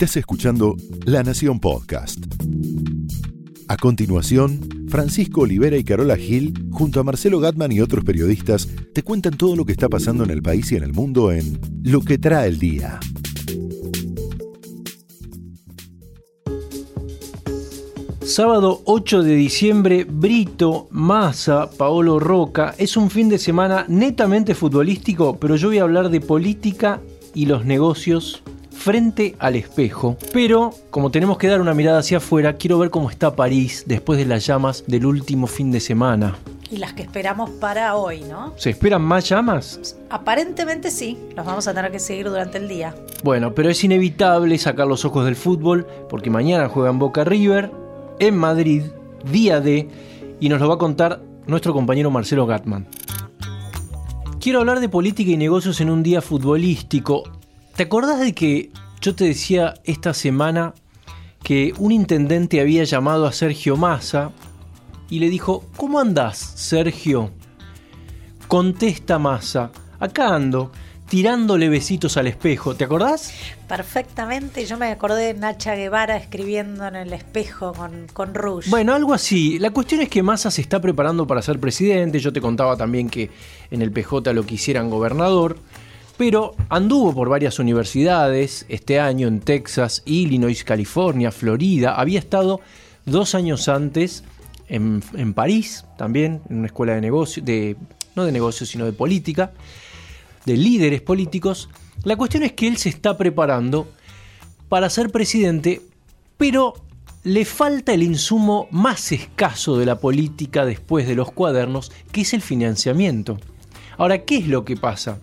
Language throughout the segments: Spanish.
Estás escuchando La Nación Podcast. A continuación, Francisco Olivera y Carola Gil, junto a Marcelo Gatman y otros periodistas, te cuentan todo lo que está pasando en el país y en el mundo en Lo que trae el día. Sábado 8 de diciembre, Brito, Massa, Paolo Roca. Es un fin de semana netamente futbolístico, pero yo voy a hablar de política y los negocios frente al espejo. Pero, como tenemos que dar una mirada hacia afuera, quiero ver cómo está París después de las llamas del último fin de semana. Y las que esperamos para hoy, ¿no? ¿Se esperan más llamas? Aparentemente sí, los vamos a tener que seguir durante el día. Bueno, pero es inevitable sacar los ojos del fútbol porque mañana juegan Boca River en Madrid, día D, y nos lo va a contar nuestro compañero Marcelo Gatman. Quiero hablar de política y negocios en un día futbolístico. ¿Te acordás de que yo te decía esta semana que un intendente había llamado a Sergio Massa y le dijo, ¿cómo andás, Sergio? Contesta Massa, acá ando, tirándole besitos al espejo, ¿te acordás? Perfectamente, yo me acordé de Nacha Guevara escribiendo en el espejo con, con Rouge. Bueno, algo así. La cuestión es que Massa se está preparando para ser presidente, yo te contaba también que en el PJ lo quisieran gobernador pero anduvo por varias universidades este año en Texas, Illinois, California, Florida. Había estado dos años antes en, París también, en una escuela de negocios, no de negocios, sino de política, de líderes políticos. La cuestión es que él se está preparando para ser presidente, pero le falta el insumo más escaso de la política después de los cuadernos, que es el financiamiento. Ahora, ¿qué es lo que pasa?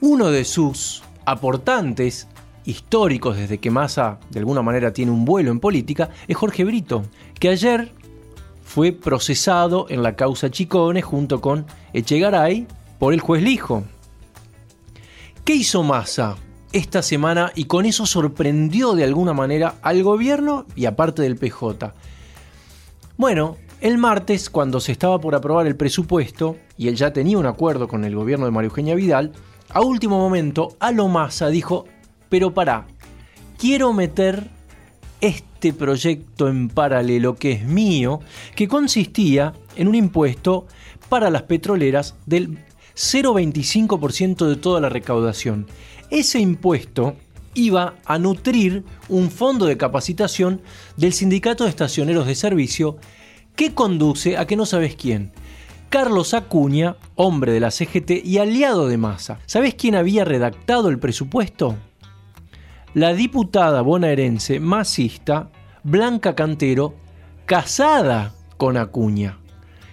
Uno de sus aportantes históricos desde que Massa de alguna manera tiene un vuelo en política es Jorge Brito, que ayer fue procesado en la causa Chicone junto con Echegaray por el juez Lijo. ¿Qué hizo Massa esta semana y con eso sorprendió de alguna manera al gobierno y aparte del PJ? Bueno, el martes, cuando se estaba por aprobar el presupuesto, y él ya tenía un acuerdo con el gobierno de María Eugenia Vidal, a último momento, Alomasa dijo, pero pará, quiero meter este proyecto en paralelo que es mío, que consistía en un impuesto para las petroleras del 0,25% de toda la recaudación. Ese impuesto iba a nutrir un fondo de capacitación del Sindicato de Estacioneros de Servicio que conduce a que no sabes quién, Carlos Acuña, hombre de la CGT y aliado de Massa. ¿Sabés quién había redactado el presupuesto? La diputada bonaerense masista Blanca Cantero, casada con Acuña.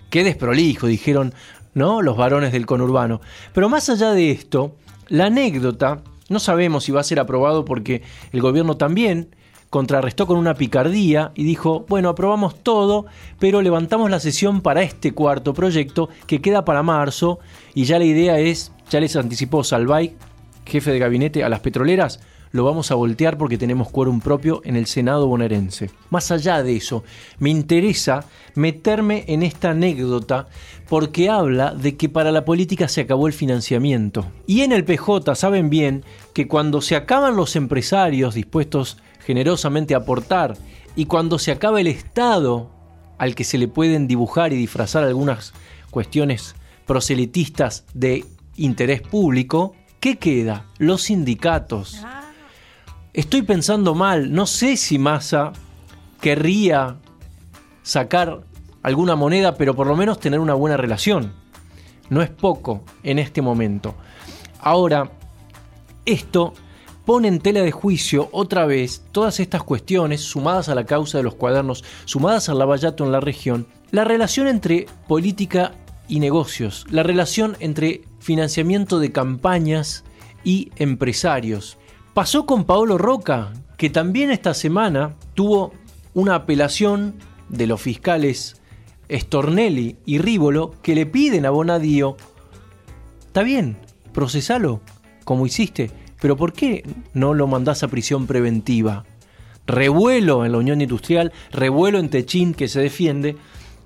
Qué desprolijo, dijeron, ¿no? Los varones del conurbano. Pero más allá de esto, la anécdota, no sabemos si va a ser aprobado porque el gobierno también contrarrestó con una picardía y dijo, bueno, aprobamos todo, pero levantamos la sesión para este cuarto proyecto que queda para marzo y ya la idea es, ya les anticipó Salvay, jefe de gabinete a las petroleras, lo vamos a voltear porque tenemos quórum propio en el Senado bonaerense. Más allá de eso, me interesa meterme en esta anécdota porque habla de que para la política se acabó el financiamiento. Y en el PJ saben bien que cuando se acaban los empresarios dispuestos generosamente aportar y cuando se acaba el Estado al que se le pueden dibujar y disfrazar algunas cuestiones proselitistas de interés público, ¿qué queda? Los sindicatos. Ah. Estoy pensando mal, no sé si Massa querría sacar alguna moneda, pero por lo menos tener una buena relación. No es poco en este momento. Ahora, esto pone en tela de juicio otra vez todas estas cuestiones sumadas a la causa de los cuadernos, sumadas al lavallato en la región, la relación entre política y negocios, la relación entre financiamiento de campañas y empresarios. Pasó con Paolo Roca, que también esta semana tuvo una apelación de los fiscales Stornelli y Rívolo que le piden a Bonadío, está bien, procesalo, como hiciste, pero ¿por qué no lo mandás a prisión preventiva? Revuelo en la Unión Industrial, revuelo en Techín que se defiende,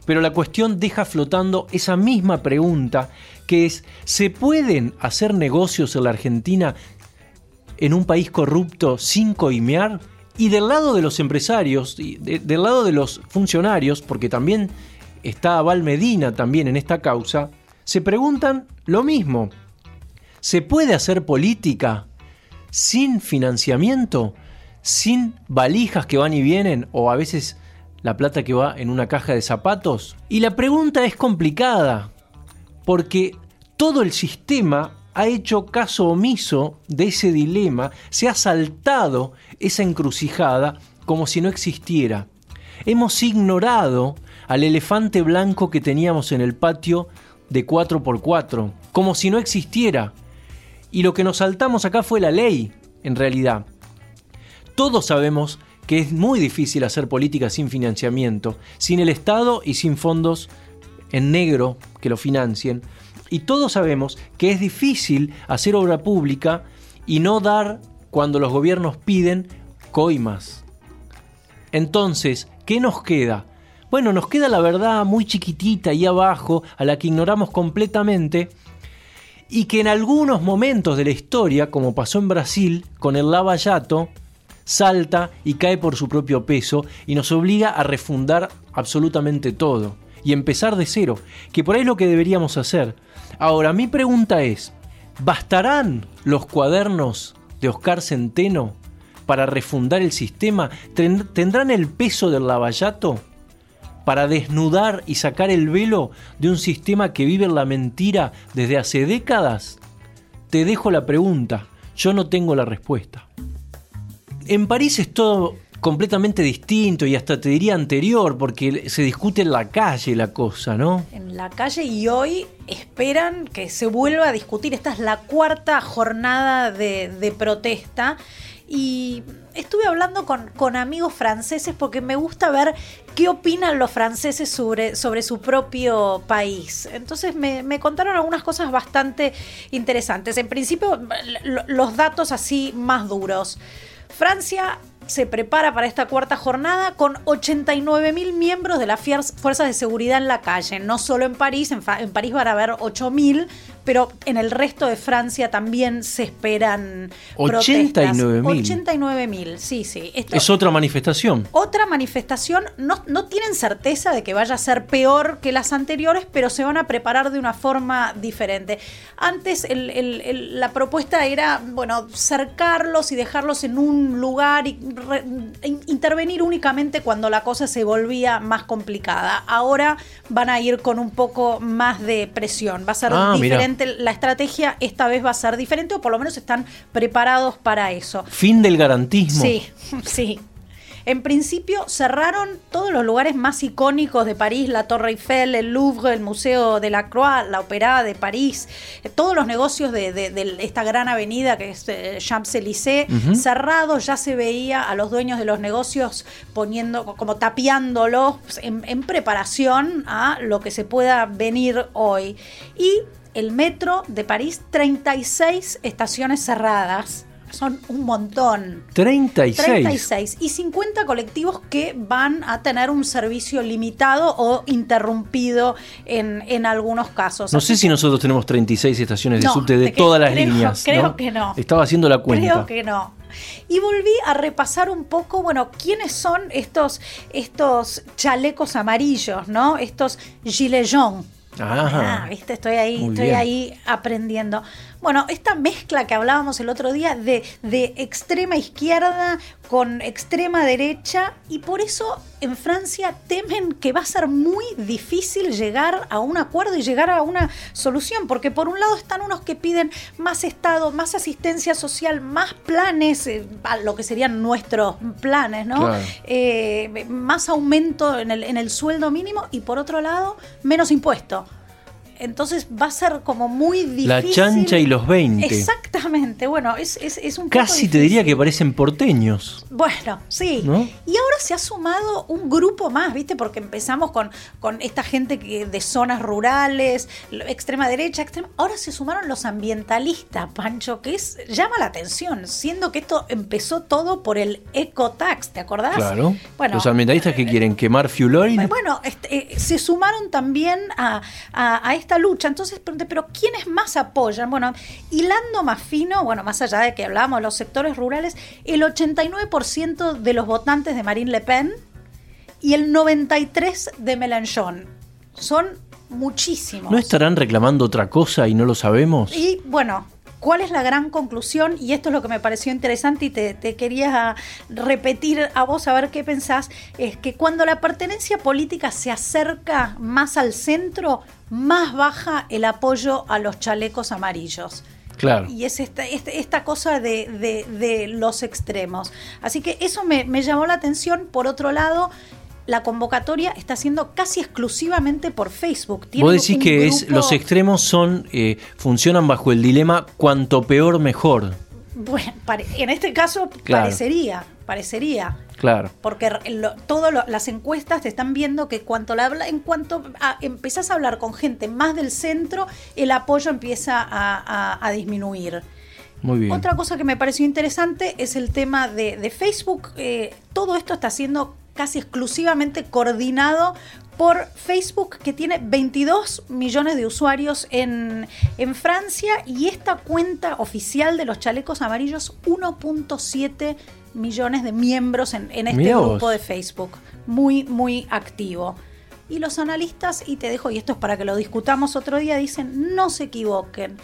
pero la cuestión deja flotando esa misma pregunta que es, ¿se pueden hacer negocios en la Argentina en un país corrupto sin coimear? Y del lado de los empresarios, y de- del lado de los funcionarios, porque también está Val Medina también en esta causa, se preguntan lo mismo. ¿Se puede hacer política sin financiamiento? ¿Sin valijas que van y vienen? ¿O a veces la plata que va en una caja de zapatos? Y la pregunta es complicada, porque todo el sistema ha hecho caso omiso de ese dilema, se ha saltado esa encrucijada como si no existiera. Hemos ignorado al elefante blanco que teníamos en el patio de 4x4, como si no existiera. Y lo que nos saltamos acá fue la ley, en realidad. Todos sabemos que es muy difícil hacer política sin financiamiento, sin el Estado y sin fondos en negro que lo financien. Y todos sabemos que es difícil hacer obra pública y no dar, cuando los gobiernos piden, coimas. Entonces, ¿qué nos queda? Bueno, nos queda la verdad muy chiquitita ahí abajo, a la que ignoramos completamente, y que en algunos momentos de la historia, como pasó en Brasil con el Lava Jato, salta y cae por su propio peso y nos obliga a refundar absolutamente todo y empezar de cero, que por ahí es lo que deberíamos hacer. Ahora, mi pregunta es, ¿bastarán los cuadernos de Oscar Centeno para refundar el sistema? ¿Ten- ¿Tendrán el peso del lavallato para desnudar y sacar el velo de un sistema que vive en la mentira desde hace décadas? Te dejo la pregunta, yo no tengo la respuesta. En París es todo completamente distinto y hasta te diría anterior, porque se discute en la calle la cosa, ¿no? en la calle y hoy esperan que se vuelva a discutir. Esta es la cuarta jornada de, de protesta y estuve hablando con, con amigos franceses porque me gusta ver qué opinan los franceses sobre, sobre su propio país. Entonces me, me contaron algunas cosas bastante interesantes. En principio, lo- los datos así más duros. Francia se prepara para esta cuarta jornada con 89 mil miembros de las fuerzas de seguridad en la calle. No solo en París, en, París van a haber 8 mil, pero en el resto de Francia también se esperan 89.000. 89 mil, sí, sí. Esto- Es otra manifestación. otra manifestación, no, no tienen certeza de que vaya a ser peor que las anteriores, pero se van a preparar de una forma diferente. Antes el- el- el- la propuesta era, bueno, cercarlos y dejarlos en un lugar y re- intervenir únicamente cuando la cosa se volvía más complicada. Ahora van a ir con un poco más de presión. Va a ser Ah, mira. diferente, la estrategia esta vez va a ser diferente o por lo menos están preparados para eso. Fin del garantismo. Sí, sí. En principio cerraron todos los lugares más icónicos de París, la Torre Eiffel, el Louvre, el Museo de la Croix, la Ópera de París, eh, todos los negocios de, de- de esta gran avenida que es eh, Champs-Élysées, cerrados, ya se veía a los dueños de los negocios poniendo, como tapiándolos en, en preparación a lo que se pueda venir hoy. Y el metro de París, 36 estaciones cerradas. Son un montón. 36. 36 y 50 colectivos que van a tener un servicio limitado o interrumpido en, en algunos casos. No Así sé si nosotros tenemos 36 estaciones de No, subte de todas las creo- líneas. creo que no. Estaba haciendo la cuenta. Creo que no. Y volví a repasar un poco, bueno, quiénes son estos, estos chalecos amarillos, ¿no? Estos gilets jaunes. Ajá. Ah, viste, estoy ahí, Muy estoy bien. ahí aprendiendo. Bueno, esta mezcla que hablábamos el otro día de, de extrema izquierda con extrema derecha, y por eso en Francia temen que va a ser muy difícil llegar a un acuerdo y llegar a una solución, porque por un lado están unos que piden más Estado, más asistencia social, más planes, eh, a lo que serían nuestros planes, ¿no? Claro. eh, más aumento en el, en el sueldo mínimo y por otro lado, menos impuesto. Entonces va a ser como muy difícil. La chancha y los 20. Exactamente, bueno, es, es, es un poco Casi te diría que parecen porteños. Bueno, sí. ¿No? Y ahora se ha sumado un grupo más, ¿viste? Porque empezamos con, con esta gente que, de zonas rurales, extrema derecha, extrema. Ahora se sumaron los ambientalistas, Pancho, que es llama la atención, siendo que esto empezó todo por el ecotax, ¿te acordás? Claro. Bueno, los ambientalistas que quieren quemar fuel oil. bueno, este, eh, se sumaron también a, a- a esta lucha. Entonces pregunté, ¿pero quiénes más apoyan? Bueno, hilando más más fino, bueno, más allá de que hablamos de los sectores rurales, el 89% de los votantes de Marine Le Pen y el 93% de Mélenchon. Son muchísimos. ¿No estarán reclamando otra cosa y no lo sabemos? Y bueno, ¿Cuál es la gran conclusión? Y esto es lo que me pareció interesante y te, te, quería repetir a vos a ver qué pensás, es que cuando la pertenencia política se acerca más al centro, más baja el apoyo a los chalecos amarillos. Claro. Y es esta, esta, cosa de, de, de, los extremos. Así que eso me, me llamó la atención. Por otro lado, la convocatoria está siendo casi exclusivamente por Facebook. Vos decís que es, los extremos son eh, funcionan bajo el dilema cuanto peor mejor. Bueno, en este caso claro. parecería, parecería. Claro. Porque todas las encuestas te están viendo que cuanto la, en cuanto a, empezás a hablar con gente más del centro, el apoyo empieza a, a, a disminuir. Muy bien. Otra cosa que me pareció interesante es el tema de, de Facebook. Eh, todo esto está siendo casi exclusivamente coordinado por Facebook, que tiene 22 millones de usuarios en, en Francia, y esta cuenta oficial de los chalecos amarillos, 1.7 millones de miembros en, en este Mirá grupo vos. de Facebook. Muy, muy activo. Y los analistas, y te dejo, y esto es para que lo discutamos otro día, dicen, no se equivoquen.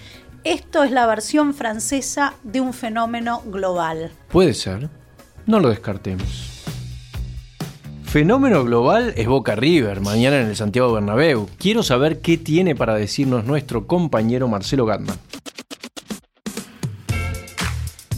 Esto es la versión francesa de un fenómeno global. Puede ser. No lo descartemos. Fenómeno global es Boca River, mañana en el Santiago Bernabéu. Quiero saber qué tiene para decirnos nuestro compañero Marcelo Gatman.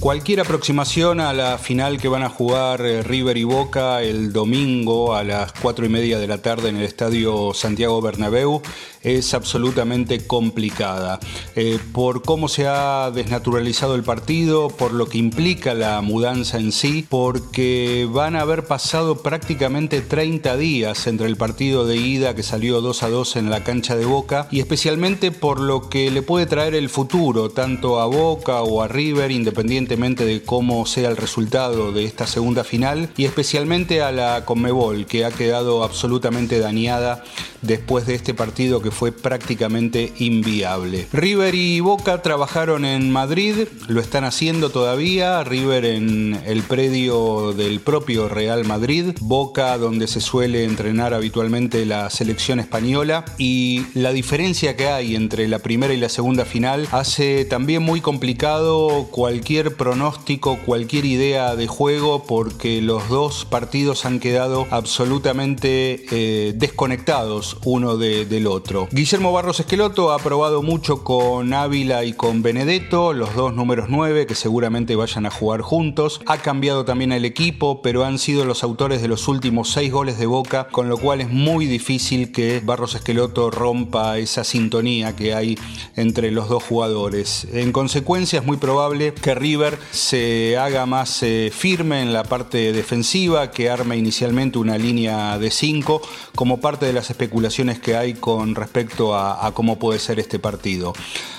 Cualquier aproximación a la final que van a jugar eh, River y Boca el domingo a las 4 y media de la tarde en el Estadio Santiago Bernabéu es absolutamente complicada. Eh, por cómo se ha desnaturalizado el partido, por lo que implica la mudanza en sí, porque van a haber pasado prácticamente 30 días entre el partido de ida que salió 2 a 2 en la cancha de Boca y especialmente por lo que le puede traer el futuro tanto a Boca o a River independientemente de cómo sea el resultado de esta segunda final y especialmente a la Conmebol que ha quedado absolutamente dañada después de este partido que fue prácticamente inviable. River y Boca trabajaron en Madrid, lo están haciendo todavía, River en el predio del propio Real Madrid, Boca donde se suele entrenar habitualmente la selección española y la diferencia que hay entre la primera y la segunda final hace también muy complicado cualquier pronóstico, cualquier idea de juego porque los dos partidos han quedado absolutamente eh, desconectados uno de, del otro. Guillermo Barros Esqueloto ha probado mucho con Ávila y con Benedetto, los dos números 9 que seguramente vayan a jugar juntos. Ha cambiado también el equipo, pero han sido los autores de los últimos seis goles de Boca, con lo cual es muy difícil que Barros Esqueloto rompa esa sintonía que hay entre los dos jugadores. En consecuencia es muy probable que River se haga más eh, firme en la parte defensiva, que arme inicialmente una línea de 5 como parte de las especulaciones que hay con respecto a, a cómo puede ser este partido.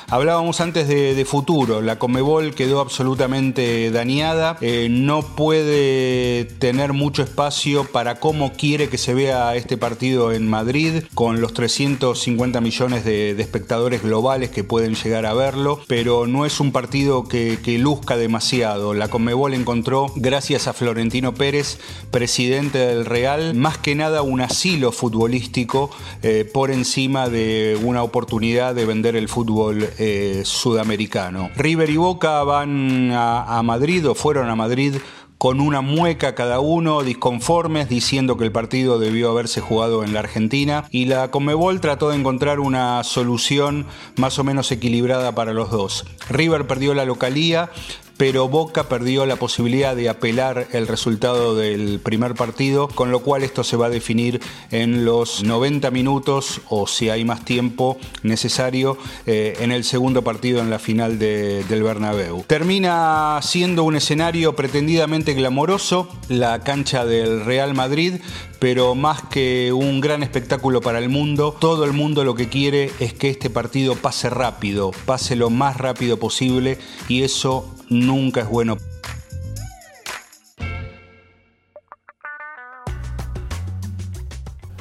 Hablábamos antes de, futuro, la Comebol quedó absolutamente dañada, eh, no puede tener mucho espacio para cómo quiere que se vea este partido en Madrid, con los 350 millones de, espectadores globales que pueden llegar a verlo, pero no es un partido que, que luzca demasiado. La Comebol encontró, gracias a Florentino Pérez, presidente del Real, más que nada un asilo futbolístico eh, por encima de una oportunidad de vender el fútbol eh, sudamericano. River y Boca van a, a Madrid o fueron a Madrid con una mueca cada uno, disconformes, diciendo que el partido debió haberse jugado en la Argentina y la Conmebol trató de encontrar una solución más o menos equilibrada para los dos. River perdió la localía, pero Boca perdió la posibilidad de apelar el resultado del primer partido, con lo cual esto se va a definir en los 90 minutos o si hay más tiempo necesario eh, en el segundo partido en la final de, del Bernabéu. Termina siendo un escenario pretendidamente glamoroso, la cancha del Real Madrid, pero más que un gran espectáculo para el mundo, todo el mundo lo que quiere es que este partido pase rápido, pase lo más rápido posible y eso nunca es bueno.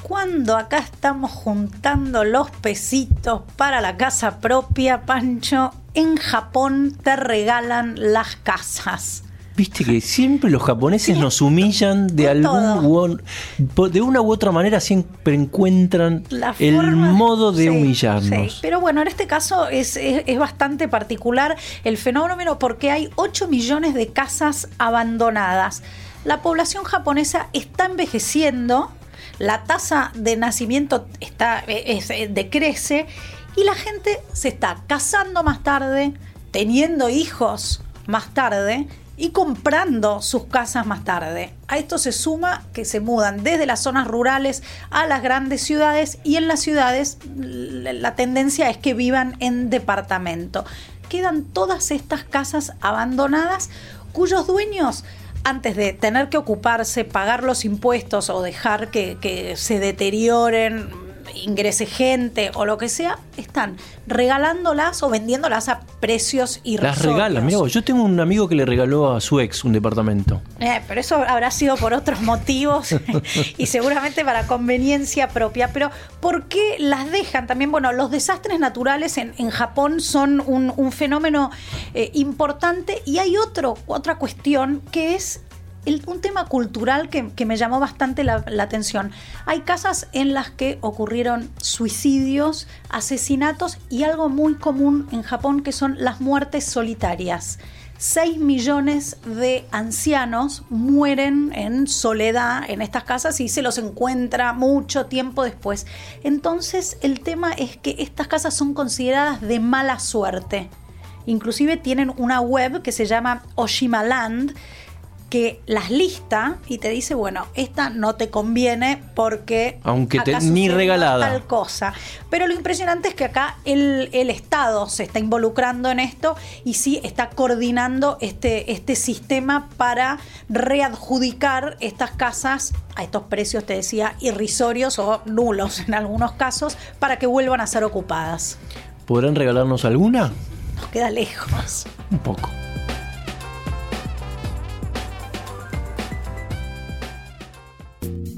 Cuando acá estamos juntando los pesitos para la casa propia, Pancho, en Japón te regalan las casas. Viste que siempre los japoneses nos humillan de algún de una u otra manera siempre encuentran el modo de humillarnos. Pero bueno, en este caso es, es, bastante particular el fenómeno porque hay 8 millones de casas abandonadas. La población japonesa está envejeciendo, la tasa de nacimiento está, decrece y la gente se está casando más tarde, teniendo hijos más tarde y comprando sus casas más tarde. A esto se suma que se mudan desde las zonas rurales a las grandes ciudades y en las ciudades la tendencia es que vivan en departamento. Quedan todas estas casas abandonadas cuyos dueños antes de tener que ocuparse, pagar los impuestos o dejar que, se deterioren ingrese gente o lo que sea, están regalándolas o vendiéndolas a precios irrisorios. Las regalan, mira, yo tengo un amigo que le regaló a su ex un departamento. Eh, pero eso habrá sido por otros motivos y seguramente para conveniencia propia. Pero ¿por qué las dejan? También, bueno, los desastres naturales en, Japón son un, fenómeno eh, importante y hay otro, otra cuestión que es un tema cultural que, me llamó bastante la, atención. Hay casas en las que ocurrieron suicidios, asesinatos y algo muy común en Japón que son las muertes solitarias. 6 millones de ancianos mueren en soledad en estas casas y se los encuentra mucho tiempo después. Entonces el tema es que estas casas son consideradas de mala suerte. Inclusive tienen una web que se llama Oshimaland, que las lista y te dice, bueno, esta no te conviene porque aunque te, ni regalada tal cosa. Pero lo impresionante es que acá el, Estado se está involucrando en esto y sí está coordinando este, este sistema para readjudicar estas casas a estos precios, te decía, irrisorios o nulos en algunos casos, para que vuelvan a ser ocupadas. ¿Podrán regalarnos alguna? Nos queda lejos. Un poco.